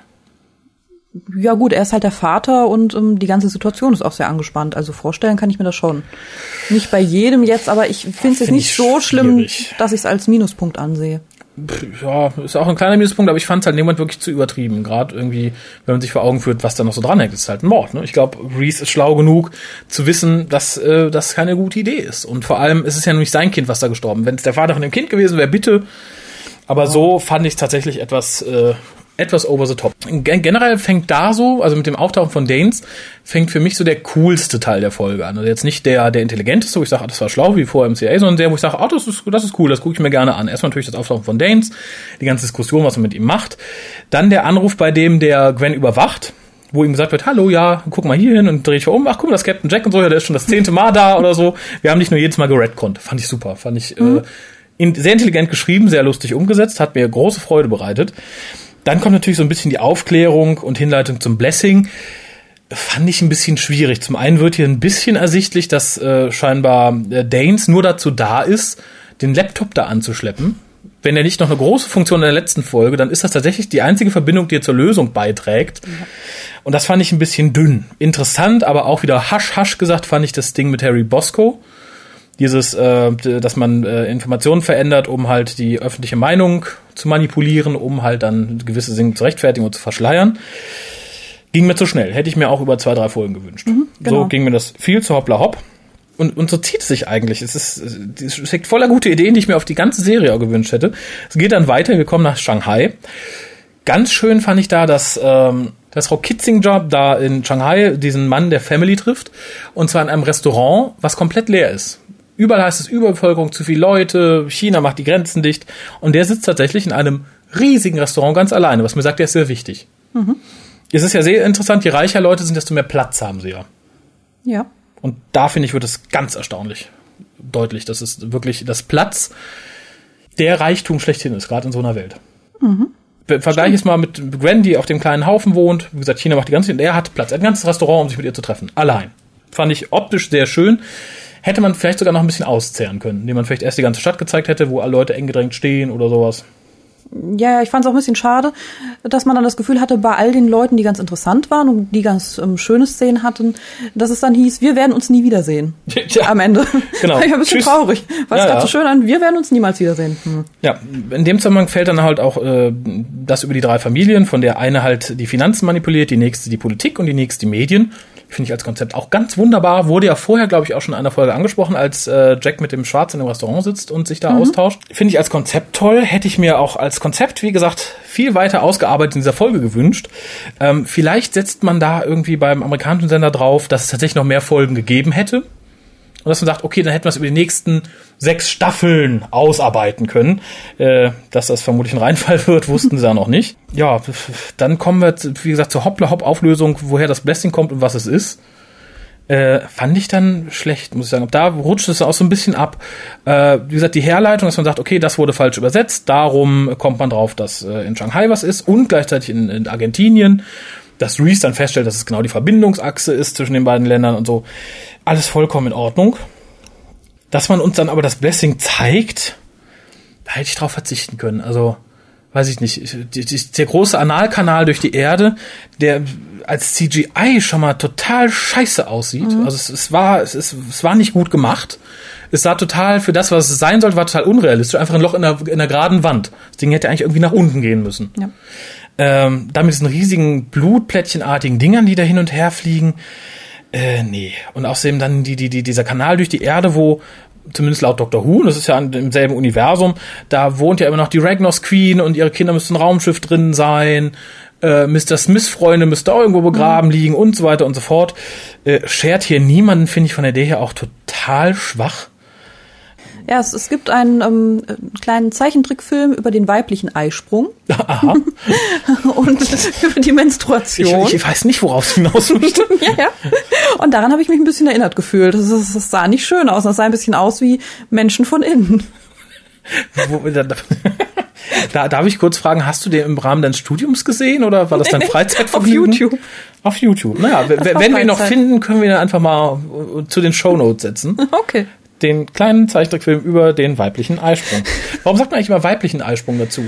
Speaker 2: Ja gut, er ist halt der Vater und ähm, die ganze Situation ist auch sehr angespannt. Also vorstellen kann ich mir das schon. Nicht bei jedem jetzt, aber ich finde es jetzt
Speaker 1: Find
Speaker 2: nicht
Speaker 1: ich
Speaker 2: so schlimm,
Speaker 1: schwierig.
Speaker 2: dass ich es als Minuspunkt ansehe.
Speaker 1: Ja, ist auch ein kleiner Minuspunkt, aber ich fand es halt Moment wirklich zu übertrieben. Gerade irgendwie, wenn man sich vor Augen führt, was da noch so dranhängt, ist halt ein Mord. Ne? Ich glaube, Reese ist schlau genug zu wissen, dass äh, das keine gute Idee ist. Und vor allem ist es ja nur nicht sein Kind, was da gestorben. Wenn es der Vater von dem Kind gewesen wäre, bitte. Aber so fand ich es tatsächlich etwas, äh, etwas over the top. Gen generell fängt da so, also mit dem Auftauchen von Danes, fängt für mich so der coolste Teil der Folge an. Also jetzt nicht der, der intelligenteste, wo ich sage, ah, das war schlau, wie vor MCA, sondern der, wo ich sage, ah, das ist, das ist cool, das gucke ich mir gerne an. Erstmal natürlich das Auftauchen von Danes, die ganze Diskussion, was man mit ihm macht. Dann der Anruf, bei dem der Gwen überwacht wo ihm gesagt wird, hallo, ja, guck mal hier hin und drehe ich um, ach guck mal, das ist Captain Jack und so, ja, der ist schon das zehnte Mal da oder so. Wir haben nicht nur jedes Mal geredconnt. Fand ich super. Fand ich äh, in, sehr intelligent geschrieben, sehr lustig umgesetzt, hat mir große Freude bereitet. Dann kommt natürlich so ein bisschen die Aufklärung und Hinleitung zum Blessing. Fand ich ein bisschen schwierig. Zum einen wird hier ein bisschen ersichtlich, dass äh, scheinbar äh, Danes nur dazu da ist, den Laptop da anzuschleppen. Wenn er nicht noch eine große Funktion in der letzten Folge, dann ist das tatsächlich die einzige Verbindung, die er zur Lösung beiträgt. Und das fand ich ein bisschen dünn. Interessant, aber auch wieder hasch hasch gesagt fand ich das Ding mit Harry Bosco. Dieses, äh, dass man äh, Informationen verändert, um halt die öffentliche Meinung zu manipulieren, um halt dann gewisse Dinge zu rechtfertigen und zu verschleiern. Ging mir zu schnell. Hätte ich mir auch über zwei, drei Folgen gewünscht.
Speaker 2: genau.
Speaker 1: So ging mir das viel zu hoppla hopp. Und, und so zieht es sich eigentlich. Es ist, es steckt voller gute Ideen, die ich mir auf die ganze Serie auch gewünscht hätte. Es geht dann weiter. Wir kommen nach Shanghai. Ganz schön fand ich da, dass, ähm, dass Frau Kitzinger da in Shanghai diesen Mann der Family trifft. Und zwar in einem Restaurant, was komplett leer ist. Überall heißt es Überbevölkerung, zu viele Leute, China macht die Grenzen dicht. Und der sitzt tatsächlich in einem riesigen Restaurant ganz alleine, was mir sagt, der ist sehr wichtig. Es ist ja sehr interessant, je reicher Leute sind, desto mehr Platz haben sie ja.
Speaker 2: Ja.
Speaker 1: Und da finde ich, wird es ganz erstaunlich deutlich, dass es wirklich das Platz der Reichtum schlechthin ist, gerade in so einer Welt. Ver- Vergleich es mal mit Gwen, die auf dem kleinen Haufen wohnt. Wie gesagt, China macht die ganze, er hat Platz, ein ganzes Restaurant, um sich mit ihr zu treffen. Allein. Fand ich optisch sehr schön. Hätte man vielleicht sogar noch ein bisschen auszehren können, indem man vielleicht erst die ganze Stadt gezeigt hätte, wo alle Leute eng gedrängt stehen oder sowas.
Speaker 2: Ja, ja, ich fand es auch ein bisschen schade, dass man dann das Gefühl hatte, bei all den Leuten, die ganz interessant waren und die ganz ähm, schöne Szenen hatten, dass es dann hieß, wir werden uns nie wiedersehen. *laughs*
Speaker 1: Tja,
Speaker 2: Am Ende.
Speaker 1: Genau. *laughs*
Speaker 2: War ich ein bisschen
Speaker 1: Tschüss.
Speaker 2: traurig. War es
Speaker 1: Ja, ja.
Speaker 2: so schön an, wir werden uns niemals wiedersehen. Hm.
Speaker 1: Ja, in dem Zusammenhang fällt dann halt auch äh, das über die drei Familien, von der eine halt die Finanzen manipuliert, die nächste die Politik und die nächste die Medien. Finde ich als Konzept auch ganz wunderbar. Wurde ja vorher, glaube ich, auch schon in einer Folge angesprochen, als äh, Jack mit dem Schwarz in einem Restaurant sitzt und sich da austauscht. Finde ich als Konzept toll. Hätte ich mir auch als Konzept, wie gesagt, viel weiter ausgearbeitet in dieser Folge gewünscht. Ähm, vielleicht setzt man da irgendwie beim amerikanischen Sender drauf, dass es tatsächlich noch mehr Folgen gegeben hätte Und dass man sagt, okay, dann hätten wir es über die nächsten sechs Staffeln ausarbeiten können. Äh, dass das vermutlich ein Reinfall *laughs* wird, wussten sie ja noch nicht. Ja, dann kommen wir, wie gesagt, zur Hoppla-Hopp-Auflösung, woher das Blessing kommt und was es ist. Äh, fand ich dann schlecht, muss ich sagen. Da rutscht es auch so ein bisschen ab. Äh, wie gesagt, die Herleitung, dass man sagt, okay, das wurde falsch übersetzt, darum kommt man drauf, dass äh, in Shanghai was ist und gleichzeitig in, in Argentinien dass Reese dann feststellt, dass es genau die Verbindungsachse ist zwischen den beiden Ländern und so. Alles vollkommen in Ordnung. Dass man uns dann aber das Blessing zeigt, da hätte ich drauf verzichten können. Also, weiß ich nicht. Der große Analkanal durch die Erde, der als CGI schon mal total scheiße aussieht. Mhm. Also es, es war, es, ist, es war nicht gut gemacht. Es sah total, für das, was es sein sollte, war total unrealistisch. Einfach ein Loch in der, in der geraden Wand. Das Ding hätte eigentlich irgendwie nach unten gehen müssen. Ja. Ähm, da mit diesen riesigen Blutplättchenartigen Dingern, die da hin und her fliegen. Äh, nee. Und außerdem dann die, die, die, dieser Kanal durch die Erde, wo zumindest laut Dr. Who, das ist ja im selben Universum, da wohnt ja immer noch die Ragnos Queen und ihre Kinder müssten ein Raumschiff drin sein. Äh, Mr. Smith Freunde müssten auch irgendwo begraben mhm. liegen und so weiter und so fort. Äh, schert hier niemanden, finde ich von der Idee her auch total schwach.
Speaker 2: Ja, es, es gibt einen ähm, kleinen Zeichentrickfilm über den weiblichen Eisprung. *laughs* Aha. *laughs* und über die Menstruation.
Speaker 1: Ich, ich weiß nicht, worauf es hinaus möchte. *laughs*
Speaker 2: ja, ja. Und daran habe ich mich ein bisschen erinnert gefühlt. Das, das, das sah nicht schön aus. Das sah ein bisschen aus wie Menschen von innen.
Speaker 1: da, darf ich kurz fragen, hast du den im Rahmen deines Studiums gesehen oder war das dein Freizeitvergnügen?
Speaker 2: Auf YouTube.
Speaker 1: Auf YouTube. Naja, wenn wir ihn noch finden, können wir ihn einfach mal zu den Show Notes setzen.
Speaker 2: Okay
Speaker 1: den kleinen Zeichentrickfilm über den weiblichen Eisprung. Warum sagt man eigentlich immer weiblichen Eisprung dazu?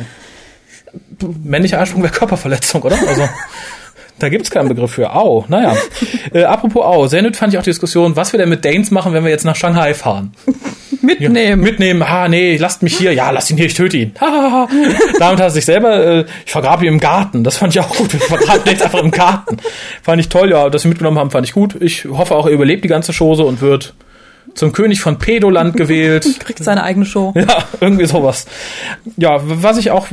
Speaker 1: Männlicher Eisprung wäre Körperverletzung, oder? Also da gibt's keinen Begriff für. Au, naja. Äh, apropos Au, sehr nett fand ich auch die Diskussion, was wir denn mit Danes machen, wenn wir jetzt nach Shanghai fahren. *laughs*
Speaker 2: mitnehmen.
Speaker 1: Ja, mitnehmen. Ah, nee, lasst mich hier. Ja, lass ihn hier, ich töte ihn. Damit hat er sich selber, äh, ich vergrabe ihn im Garten. Das fand ich auch gut. Ich vergrabe Danes einfach im Garten. Fand ich toll, ja, dass sie mitgenommen haben, fand ich gut. Ich hoffe auch, er überlebt die ganze Chose und wird zum König von Pedoland gewählt. *laughs*
Speaker 2: Kriegt seine eigene Show. *laughs*
Speaker 1: Ja, irgendwie sowas. Ja, was ich auch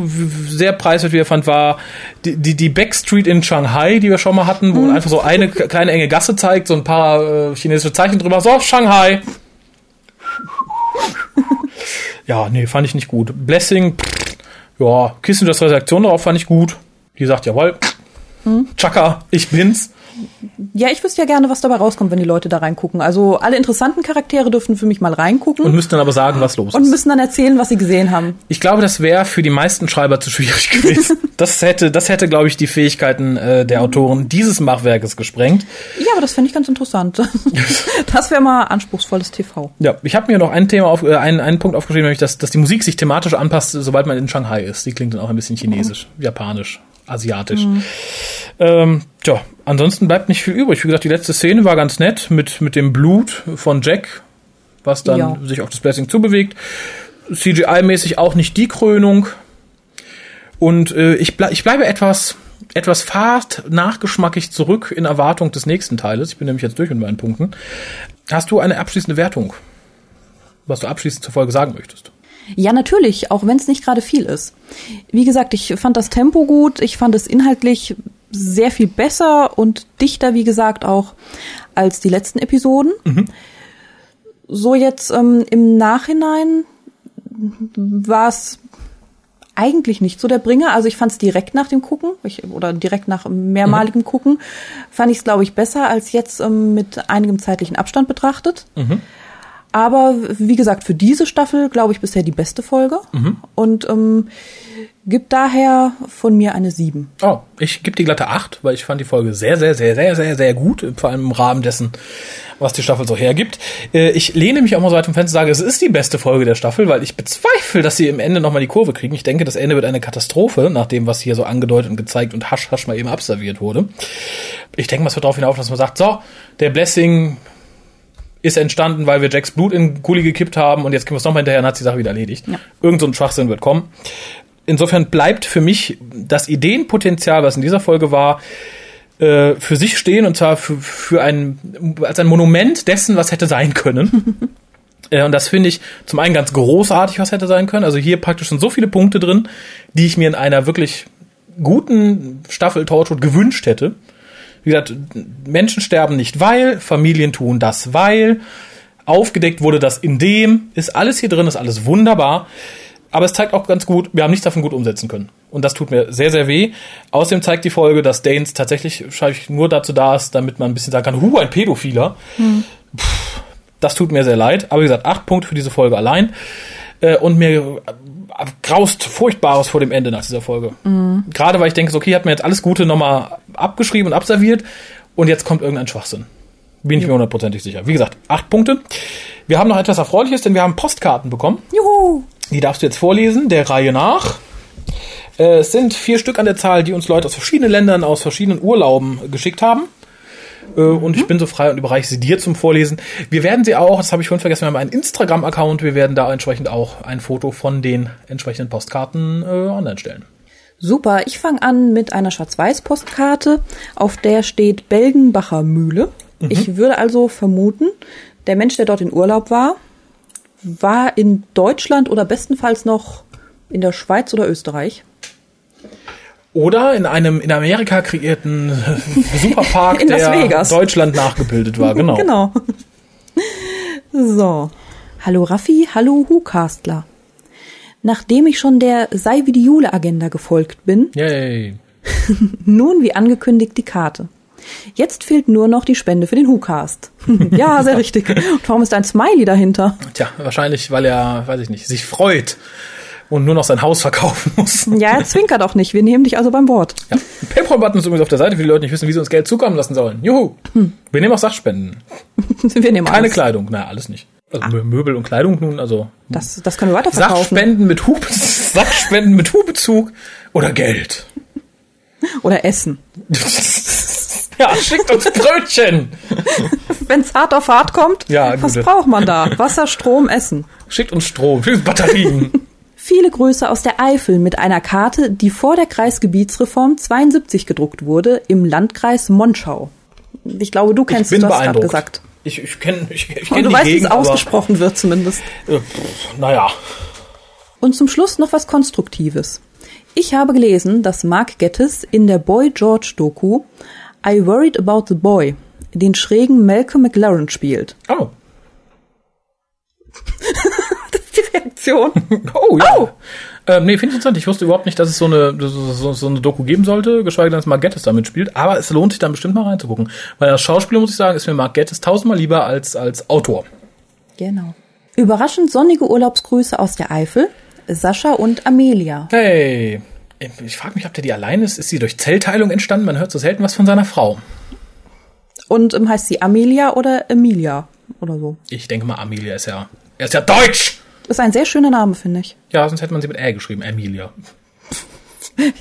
Speaker 1: sehr preiswert fand, war die, die, die Backstreet in Shanghai, die wir schon mal hatten, wo mhm. einfach so eine kleine enge Gasse zeigt, so ein paar äh, chinesische Zeichen drüber. So, Shanghai. *laughs* ja, nee, fand ich nicht gut. Blessing, pff, ja, Kissingers Reaktion darauf fand ich gut. Die sagt, jawohl, hm? Chaka, ich bin's.
Speaker 2: Ja, ich wüsste ja gerne, was dabei rauskommt, wenn die Leute da reingucken. Also alle interessanten Charaktere dürften für mich mal reingucken.
Speaker 1: Und müssten dann aber sagen, was los ist.
Speaker 2: Und müssen dann erzählen, was sie gesehen haben.
Speaker 1: Ich glaube, das wäre für die meisten Schreiber zu schwierig *laughs* gewesen. das hätte, das hätte, glaube ich, die Fähigkeiten äh, der Autoren dieses Machwerkes gesprengt.
Speaker 2: Ja, aber das fände ich ganz interessant. *laughs* das wäre mal anspruchsvolles TV.
Speaker 1: Ja, ich habe mir noch ein Thema auf, äh, einen, einen Punkt aufgeschrieben, nämlich, dass, dass die Musik sich thematisch anpasst, sobald man in Shanghai ist. Die klingt dann auch ein bisschen chinesisch, japanisch asiatisch. Mhm. Ähm, tja, ansonsten bleibt nicht viel übrig. Wie gesagt, die letzte Szene war ganz nett mit, mit dem Blut von Jack, was dann ja. sich auf das Blessing zubewegt. CGI-mäßig auch nicht die Krönung. Und äh, ich, ble ich bleibe etwas, etwas fad nachgeschmackig zurück in Erwartung des nächsten Teiles. Ich bin nämlich jetzt durch mit meinen Punkten. Hast du eine abschließende Wertung, was du abschließend zur Folge sagen möchtest?
Speaker 2: Ja, natürlich, auch wenn es nicht gerade viel ist. Wie gesagt, ich fand das Tempo gut, ich fand es inhaltlich sehr viel besser und dichter, wie gesagt, auch als die letzten Episoden. Mhm. So jetzt ähm, im Nachhinein war es eigentlich nicht so der Bringer. Also ich fand es direkt nach dem Gucken ich, oder direkt nach mehrmaligem mhm. Gucken, fand ich es, glaube ich, besser als jetzt ähm, mit einigem zeitlichen Abstand betrachtet. Mhm. Aber wie gesagt, für diese Staffel glaube ich bisher die beste Folge mhm. und ähm, gibt daher von mir eine 7.
Speaker 1: Oh, ich gebe die glatte 8, weil ich fand die Folge sehr, sehr, sehr, sehr, sehr, sehr gut, vor allem im Rahmen dessen, was die Staffel so hergibt. Äh, ich lehne mich auch mal so weit vom Fenster und sage, es ist die beste Folge der Staffel, weil ich bezweifle, dass sie im Ende nochmal die Kurve kriegen. Ich denke, das Ende wird eine Katastrophe, nach dem, was hier so angedeutet und gezeigt und hasch, hasch mal eben abserviert wurde. Ich denke, es wird darauf hinauf, dass man sagt, so, der Blessing ist entstanden, weil wir Jacks Blut in Kuli gekippt haben und jetzt können wir es nochmal hinterher und hat die Sache wieder erledigt. Ja. Irgend so ein Schwachsinn wird kommen. Insofern bleibt für mich das Ideenpotenzial, was in dieser Folge war, äh, für sich stehen und zwar für, für ein, als ein Monument dessen, was hätte sein können. *laughs* Äh, und das finde ich zum einen ganz großartig, was hätte sein können. Also hier praktisch sind so viele Punkte drin, die ich mir in einer wirklich guten Staffel Torchwood gewünscht hätte. Wie gesagt, Menschen sterben nicht weil, Familien tun das weil, Aufgedeckt wurde das in dem, ist alles hier drin, ist alles wunderbar. Aber es zeigt auch ganz gut, wir haben nichts davon gut umsetzen können. Und das tut mir sehr, sehr weh. Außerdem zeigt die Folge, dass Danes tatsächlich wahrscheinlich nur dazu da ist, damit man ein bisschen sagen kann, hu, ein Pädophiler. Pff, das tut mir sehr leid. Aber wie gesagt, acht Punkte für diese Folge allein. Äh, und mir graust Furchtbares vor dem Ende nach dieser Folge. Gerade weil ich denke, so, okay, hat mir jetzt alles Gute nochmal abgeschrieben und abserviert. Und jetzt kommt irgendein Schwachsinn. Bin ich mir hundertprozentig sicher. Wie gesagt, acht Punkte. Wir haben noch etwas Erfreuliches, denn wir haben Postkarten bekommen.
Speaker 2: Juhu!
Speaker 1: Die darfst du jetzt vorlesen, der Reihe nach. Äh, Es sind vier Stück an der Zahl, die uns Leute aus verschiedenen Ländern, aus verschiedenen Urlauben geschickt haben. Äh, Und ich bin so frei und überreiche sie dir zum Vorlesen. Wir werden sie auch, das habe ich vorhin vergessen, wir haben einen Instagram-Account, wir werden da entsprechend auch ein Foto von den entsprechenden Postkarten äh, online stellen.
Speaker 2: Super, ich fange an mit einer Schwarz-Weiß-Postkarte, auf der steht Belgenbacher Mühle. Ich würde also vermuten, der Mensch, der dort in Urlaub war, war in Deutschland oder bestenfalls noch in der Schweiz oder Österreich.
Speaker 1: Oder in einem in Amerika kreierten *laughs* Superpark, der. Deutschland nachgebildet war, genau. *laughs*
Speaker 2: Genau. So. Hallo Raffi, hallo Hukastler. Nachdem ich schon der Sei wie die Jule Agenda gefolgt bin,
Speaker 1: Yay. *laughs*
Speaker 2: nun wie angekündigt die Karte. Jetzt fehlt nur noch die Spende für den Hukast. ja, sehr richtig. Und warum ist ein Smiley dahinter?
Speaker 1: Tja, wahrscheinlich, weil er, weiß ich nicht, sich freut und nur noch sein Haus verkaufen *laughs* muss.
Speaker 2: Ja, er zwinkert auch nicht. Wir nehmen dich also beim Wort.
Speaker 1: Ja. PayPal-Button ist übrigens auf der Seite, für die Leute nicht wissen, wie sie uns Geld zukommen lassen sollen. Juhu. Wir nehmen auch Sachspenden. *laughs*
Speaker 2: Wir nehmen
Speaker 1: Keine
Speaker 2: alles.
Speaker 1: Kleidung. Naja, alles nicht. Also Mö- Möbel und Kleidung nun, also
Speaker 2: Das, das können wir weiterverkaufen.
Speaker 1: Sachspenden mit Hub *laughs* Sachspenden mit Hubezug oder Geld.
Speaker 2: Oder Essen.
Speaker 1: ja, schickt uns Brötchen.
Speaker 2: Wenn's hart auf hart kommt,
Speaker 1: Ja,
Speaker 2: was
Speaker 1: gute.
Speaker 2: braucht man da? Wasser, Strom, Essen.
Speaker 1: Schickt uns Strom, schickt uns Batterien.
Speaker 2: Viele Grüße aus der Eifel mit einer Karte, die vor der Kreisgebietsreform 72 gedruckt wurde, im Landkreis Monschau. Ich glaube, du kennst
Speaker 1: bin
Speaker 2: es, du hast gerade gesagt.
Speaker 1: Ich, ich kenne ich, ich
Speaker 2: Und
Speaker 1: kenn
Speaker 2: du
Speaker 1: die
Speaker 2: weißt, wie es ausgesprochen wird zumindest.
Speaker 1: äh, naja.
Speaker 2: Und zum Schluss noch was Konstruktives. Ich habe gelesen, dass Mark Gettis in der Boy George Doku I Worried About the Boy den schrägen Malcolm McLaren spielt.
Speaker 1: Oh.
Speaker 2: Die Reaktion. *laughs*
Speaker 1: Oh, ja.
Speaker 2: Oh.
Speaker 1: Ähm, nee, finde ich interessant. Ich wusste überhaupt nicht, dass es so eine, so, so, eine Doku geben sollte, geschweige denn, dass Mark Gettis damit spielt. Aber es lohnt sich dann bestimmt mal reinzugucken. Weil als Schauspieler, muss ich sagen, ist mir Mark Gettis tausendmal lieber als, als Autor.
Speaker 2: Genau. Überraschend sonnige Urlaubsgrüße aus der Eifel. Sascha und Amelia.
Speaker 1: Hey. Ich frage mich, ob der die allein ist. Ist sie durch Zellteilung entstanden? Man hört so selten was von seiner Frau.
Speaker 2: Und ähm, heißt sie Amelia oder Emilia oder so.
Speaker 1: Ich denke mal, Amelia ist ja, er ist ja deutsch!
Speaker 2: Ist ein sehr schöner Name, finde ich.
Speaker 1: Ja, sonst hätte man sie mit Ä geschrieben, Amelia. *laughs*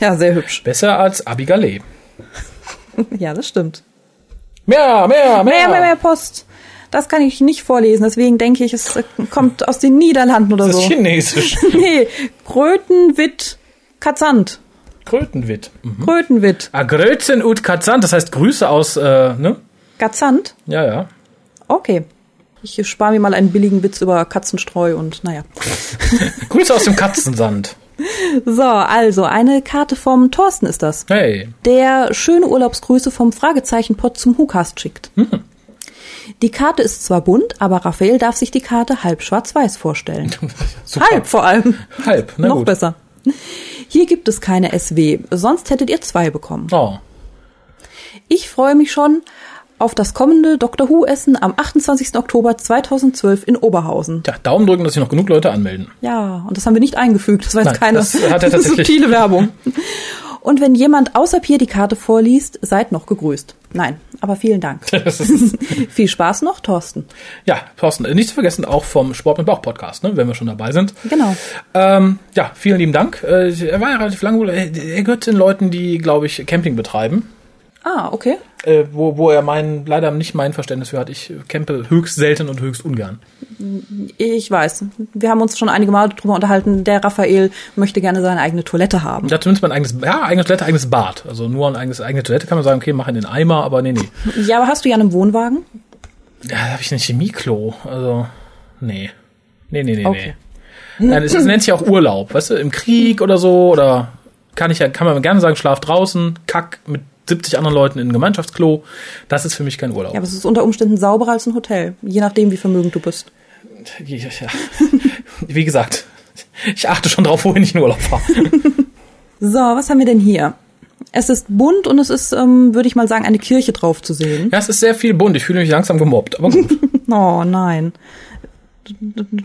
Speaker 2: Ja, sehr hübsch.
Speaker 1: Besser als Abigail. *laughs*
Speaker 2: Ja, das stimmt.
Speaker 1: Mehr, mehr, mehr.
Speaker 2: Mehr, mehr, mehr Post. Das kann ich nicht vorlesen, deswegen denke ich, es kommt aus den Niederlanden oder
Speaker 1: Das
Speaker 2: so.
Speaker 1: ist chinesisch. *laughs*
Speaker 2: Nee, Krötenwitt Katzant.
Speaker 1: Krötenwitt. Mhm.
Speaker 2: Krötenwitt.
Speaker 1: Ah, Grötzen und Katzant, das heißt Grüße aus, äh, ne?
Speaker 2: Gazant?
Speaker 1: Ja, ja.
Speaker 2: Okay. Ich spare mir mal einen billigen Witz über Katzenstreu und naja. *laughs*
Speaker 1: Grüße aus dem Katzensand. *laughs*
Speaker 2: So, also eine Karte vom Thorsten ist das.
Speaker 1: Hey.
Speaker 2: der schöne Urlaubsgrüße vom Fragezeichenpot zum Hukast schickt. Die Karte ist zwar bunt, aber Raphael darf sich die Karte halb schwarz-weiß vorstellen. *laughs* Halb vor allem.
Speaker 1: Halb, na
Speaker 2: Noch
Speaker 1: gut.
Speaker 2: besser. Hier gibt es keine SW, sonst hättet ihr zwei bekommen.
Speaker 1: Oh.
Speaker 2: Ich freue mich schon auf das kommende Dr. Who-Essen am 28. Oktober 2012 in Oberhausen.
Speaker 1: Tja, Daumen drücken, dass sich noch genug Leute anmelden.
Speaker 2: Ja, und das haben wir nicht eingefügt. Das war jetzt
Speaker 1: Nein,
Speaker 2: keine
Speaker 1: das hat er *laughs* tatsächlich.
Speaker 2: subtile Werbung. Und wenn jemand außer Pier die Karte vorliest, seid noch gegrüßt. Nein, aber vielen Dank. *laughs* *laughs* Viel Spaß noch, Thorsten.
Speaker 1: ja, Thorsten, nicht zu vergessen, auch vom Sport mit Bauch Podcast, ne, wenn wir schon dabei sind.
Speaker 2: Genau.
Speaker 1: Ähm, ja, vielen lieben Dank. Äh, er war ja relativ lange, wohl- er gehört den Leuten, die, glaube ich, Camping betreiben.
Speaker 2: Ah, okay.
Speaker 1: Äh, wo, wo er mein, leider nicht mein Verständnis für hat. Ich campe höchst selten und höchst ungern.
Speaker 2: Ich weiß. Wir haben uns schon einige Mal darüber unterhalten. Der Raphael möchte gerne seine eigene Toilette haben.
Speaker 1: Hatte zumindest mein eigenes, ja, eigenes Toilette, eigenes Bad. Also nur ein eigenes, eigene Toilette kann man sagen, okay, mach in den Eimer, aber nee, nee. *laughs*
Speaker 2: Ja, aber hast du ja einen Wohnwagen?
Speaker 1: Ja, da habe ich ein Chemieklo. Also, nee. Nee, nee, nee,
Speaker 2: Okay.
Speaker 1: nee. Nein, es nennt sich auch Urlaub, weißt du, im Krieg oder so, oder kann ich ja, kann man gerne sagen, schlaf draußen, kack mit 70 anderen Leuten in ein Gemeinschaftsklo. Das ist für mich kein Urlaub.
Speaker 2: Ja, aber es ist unter Umständen sauberer als ein Hotel, je nachdem, wie vermögend du bist.
Speaker 1: Ja. Wie gesagt, ich achte schon drauf, wohin ich in Urlaub fahre.
Speaker 2: So, was haben wir denn hier? Es ist bunt und es ist, ähm, würde ich mal sagen, eine Kirche drauf zu sehen.
Speaker 1: Ja, es ist sehr viel bunt. Ich fühle mich langsam gemobbt, aber gut. *laughs*
Speaker 2: Oh nein.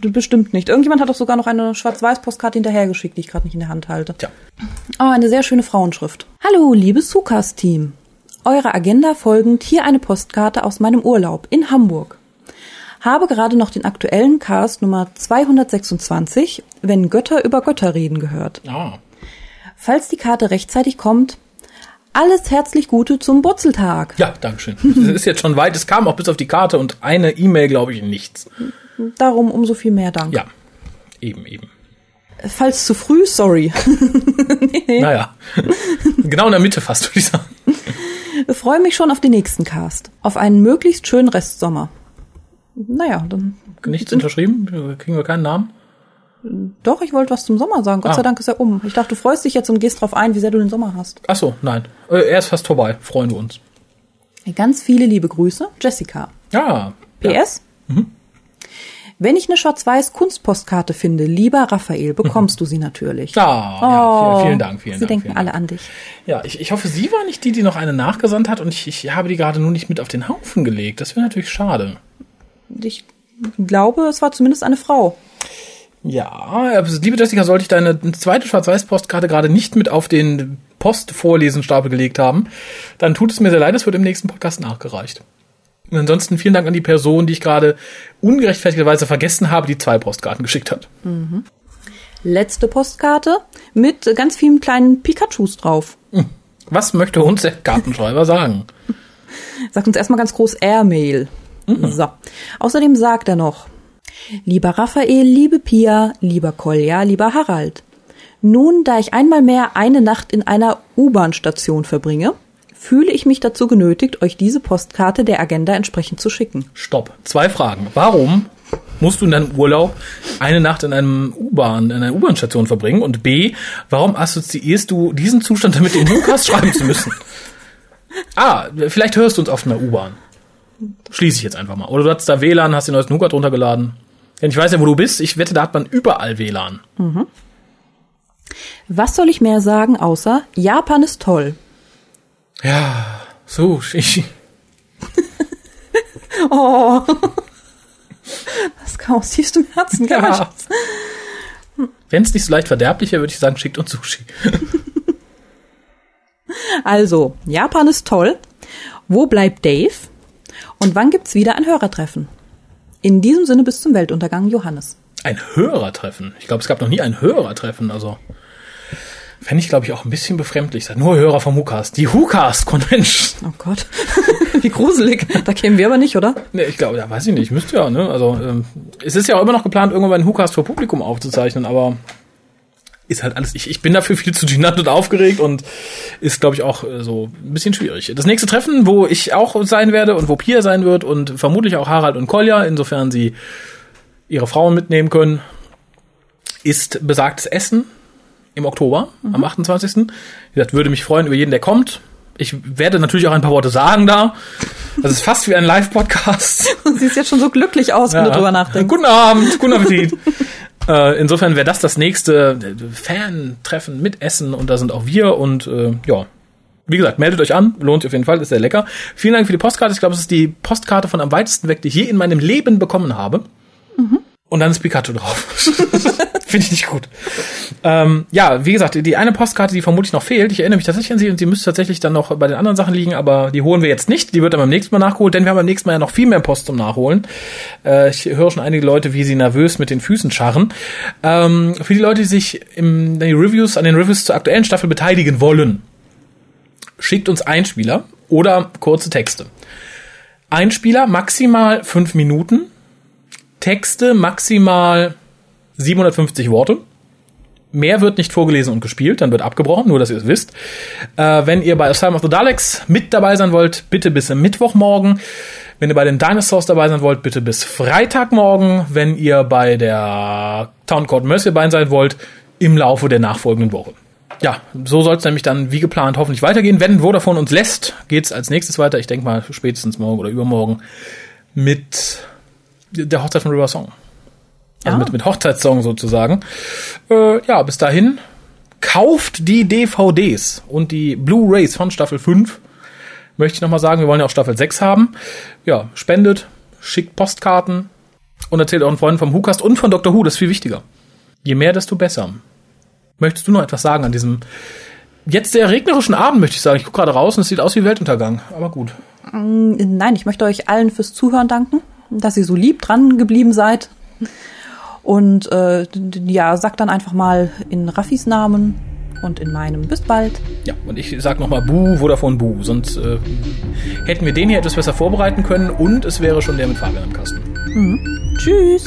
Speaker 2: Bestimmt nicht. Irgendjemand hat doch sogar noch eine Schwarz-Weiß-Postkarte hinterhergeschickt, die ich gerade nicht in der Hand halte.
Speaker 1: Tja.
Speaker 2: Oh, eine sehr schöne Frauenschrift. Hallo, liebes Sukas-Team. Eurer Agenda folgend hier eine Postkarte aus meinem Urlaub in Hamburg. Habe gerade noch den aktuellen Cast Nummer 226, wenn Götter über Götter reden, gehört.
Speaker 1: Ah.
Speaker 2: Falls die Karte rechtzeitig kommt, alles herzlich Gute zum Butzeltag.
Speaker 1: Ja, Dankeschön. *laughs* Es ist jetzt schon weit. Es kam auch bis auf die Karte und eine E-Mail, glaube ich, nichts.
Speaker 2: Darum umso viel mehr Dank.
Speaker 1: Ja, eben, eben.
Speaker 2: Falls zu früh, sorry. *laughs*
Speaker 1: Naja, genau in der Mitte fast, würde ich sagen.
Speaker 2: Freue mich schon auf den nächsten Cast. Auf einen möglichst schönen Restsommer. Naja, dann
Speaker 1: Nichts unterschrieben? Kriegen wir keinen Namen?
Speaker 2: doch, ich wollte was zum Sommer sagen. Gott
Speaker 1: Ah.
Speaker 2: sei Dank ist er um. Ich dachte, du freust dich jetzt und gehst drauf ein, wie sehr du den Sommer hast.
Speaker 1: Ach so, nein. Äh, Er ist fast vorbei. Freuen wir uns.
Speaker 2: Ganz viele liebe Grüße, Jessica.
Speaker 1: Ja. ja.
Speaker 2: PS. Wenn ich eine schwarz-weiß Kunstpostkarte finde, lieber Raphael, bekommst du sie natürlich.
Speaker 1: Ja, *laughs* ja, vielen, vielen Dank, vielen
Speaker 2: Sie
Speaker 1: Dank.
Speaker 2: denken
Speaker 1: vielen
Speaker 2: alle
Speaker 1: Dank.
Speaker 2: an dich.
Speaker 1: Ja, ich, ich hoffe, sie war nicht die, die noch eine nachgesandt hat und ich, ich habe die gerade nur nicht mit auf den Haufen gelegt. Das wäre natürlich schade.
Speaker 2: Ich glaube, es war zumindest eine Frau.
Speaker 1: Ja, liebe Jessica, sollte ich deine zweite Schwarz-Weiß-Postkarte gerade nicht mit auf den Postvorlesenstapel gelegt haben, dann tut es mir sehr leid, es wird im nächsten Podcast nachgereicht. Und ansonsten vielen Dank an die Person, die ich gerade ungerechtfertigterweise vergessen habe, die zwei Postkarten geschickt hat.
Speaker 2: Letzte Postkarte mit ganz vielen kleinen Pikachus drauf.
Speaker 1: Was möchte uns der Kartenschreiber sagen? *laughs*
Speaker 2: Sagt uns erstmal ganz groß Airmail. So. Außerdem sagt er noch, lieber Raphael, liebe Pia, lieber Kolja, lieber Harald. Nun, da ich einmal mehr eine Nacht in einer U-Bahn-Station verbringe, fühle ich mich dazu genötigt, euch diese Postkarte der Agenda entsprechend zu schicken.
Speaker 1: Stopp. Zwei Fragen. Warum musst du in deinem Urlaub eine Nacht in einem U-Bahn, in einer U-Bahn-Station verbringen? Und B, warum assoziierst du diesen Zustand damit, den Lukas schreiben zu müssen? *laughs* Ah, vielleicht hörst du uns auf einer U-Bahn. Schließe ich jetzt einfach mal. Oder du hast da WLAN, hast den neuesten Nougat runtergeladen. Denn ich weiß ja, wo du bist. Ich wette, da hat man überall WLAN.
Speaker 2: Was soll ich mehr sagen, außer Japan ist toll?
Speaker 1: Ja, Sushi. *laughs*
Speaker 2: Oh. Das kam aus tiefstem Herzen,
Speaker 1: Ja.
Speaker 2: Schatz?
Speaker 1: Wenn es nicht so leicht verderblich wäre, würde ich sagen, schickt uns Sushi. *laughs*
Speaker 2: Also, Japan ist toll. Wo bleibt Dave? Und wann gibt's wieder ein Hörertreffen? In diesem Sinne bis zum Weltuntergang, Johannes.
Speaker 1: Ein Hörertreffen. Ich glaube, es gab noch nie ein Hörertreffen. Also fände ich, glaube ich, auch ein bisschen befremdlich. Seid nur Hörer vom Hucast. Die Hucast Convention.
Speaker 2: Oh Gott, *laughs* wie gruselig. Da kämen wir aber nicht, oder?
Speaker 1: Nee, ich glaube, da weiß ich nicht. Müsste ja, ne? Also ähm, es ist ja auch immer noch geplant, irgendwann einen Hucast vor Publikum aufzuzeichnen, aber ist halt alles. Ich, ich bin dafür viel zu genannt und aufgeregt und ist, glaube ich, auch äh, so ein bisschen schwierig. Das nächste Treffen, wo ich auch sein werde und wo Pia sein wird und vermutlich auch Harald und Kolja, insofern sie ihre Frauen mitnehmen können, ist besagtes Essen im Oktober, am 28. Wie gesagt, würde mich freuen über jeden, der kommt. Ich werde natürlich auch ein paar Worte sagen da. Das ist fast wie ein Live-Podcast. *laughs*
Speaker 2: Du siehst jetzt schon so glücklich aus, wenn du drüber nachdenkst.
Speaker 1: Guten Abend, guten Appetit. *laughs* äh, insofern wäre das das nächste äh, Fan-Treffen mit Essen und da sind auch wir und äh, ja. Wie gesagt, meldet euch an, lohnt sich auf jeden Fall, ist sehr lecker. Vielen Dank für die Postkarte. Ich glaube, es ist die Postkarte von am weitesten weg, die ich je in meinem Leben bekommen habe. Und dann ist Pikachu drauf. *laughs* Finde ich nicht gut. Ähm, ja, wie gesagt, die eine Postkarte, die vermutlich noch fehlt, ich erinnere mich tatsächlich an sie und die müsste tatsächlich dann noch bei den anderen Sachen liegen, aber die holen wir jetzt nicht. Die wird dann beim nächsten Mal nachgeholt, denn wir haben beim nächsten Mal ja noch viel mehr Post zum Nachholen. Äh, ich höre schon einige Leute, wie sie nervös mit den Füßen scharren. Ähm, für die Leute, die sich im, die Reviews, an den Reviews zur aktuellen Staffel beteiligen wollen, schickt uns Einspieler oder kurze Texte. Einspieler maximal fünf Minuten, Texte maximal 750 Worte. Mehr wird nicht vorgelesen und gespielt, dann wird abgebrochen, nur dass ihr es wisst. Äh, wenn ihr bei Asylum of the Daleks mit dabei sein wollt, bitte bis Mittwochmorgen. Wenn ihr bei den Dinosaurs dabei sein wollt, bitte bis Freitagmorgen. Wenn ihr bei der Town Court Mercy dabei sein wollt, im Laufe der nachfolgenden Woche. ja, so soll es nämlich dann wie geplant hoffentlich weitergehen. Wenn Vodafone uns lässt, geht's als nächstes weiter. Ich denke mal spätestens morgen oder übermorgen mit der Hochzeit von River Song. Also
Speaker 2: Ah.
Speaker 1: mit, mit Hochzeitssong sozusagen. Äh, ja, bis dahin kauft die DVDs und die Blu-rays von Staffel 5. Möchte ich nochmal sagen, wir wollen ja auch Staffel 6 haben. Ja, spendet, schickt Postkarten und erzählt euren Freunden vom WhoCast und von Dr. Who, das ist viel wichtiger. Je mehr, desto besser. Möchtest du noch etwas sagen an diesem jetzt sehr regnerischen Abend, möchte ich sagen. Ich gucke gerade raus und es sieht aus wie Weltuntergang. Aber gut.
Speaker 2: Nein, ich möchte euch allen fürs Zuhören danken, dass ihr so lieb dran geblieben seid. Und äh, ja, sagt dann einfach mal in Raffis Namen und in meinem bis bald.
Speaker 1: Ja, und ich sag nochmal Buh, Vodafone Buh. Sonst äh, hätten wir den hier etwas besser vorbereiten können und es wäre schon der mit Fabian im Kasten.
Speaker 2: Tschüss.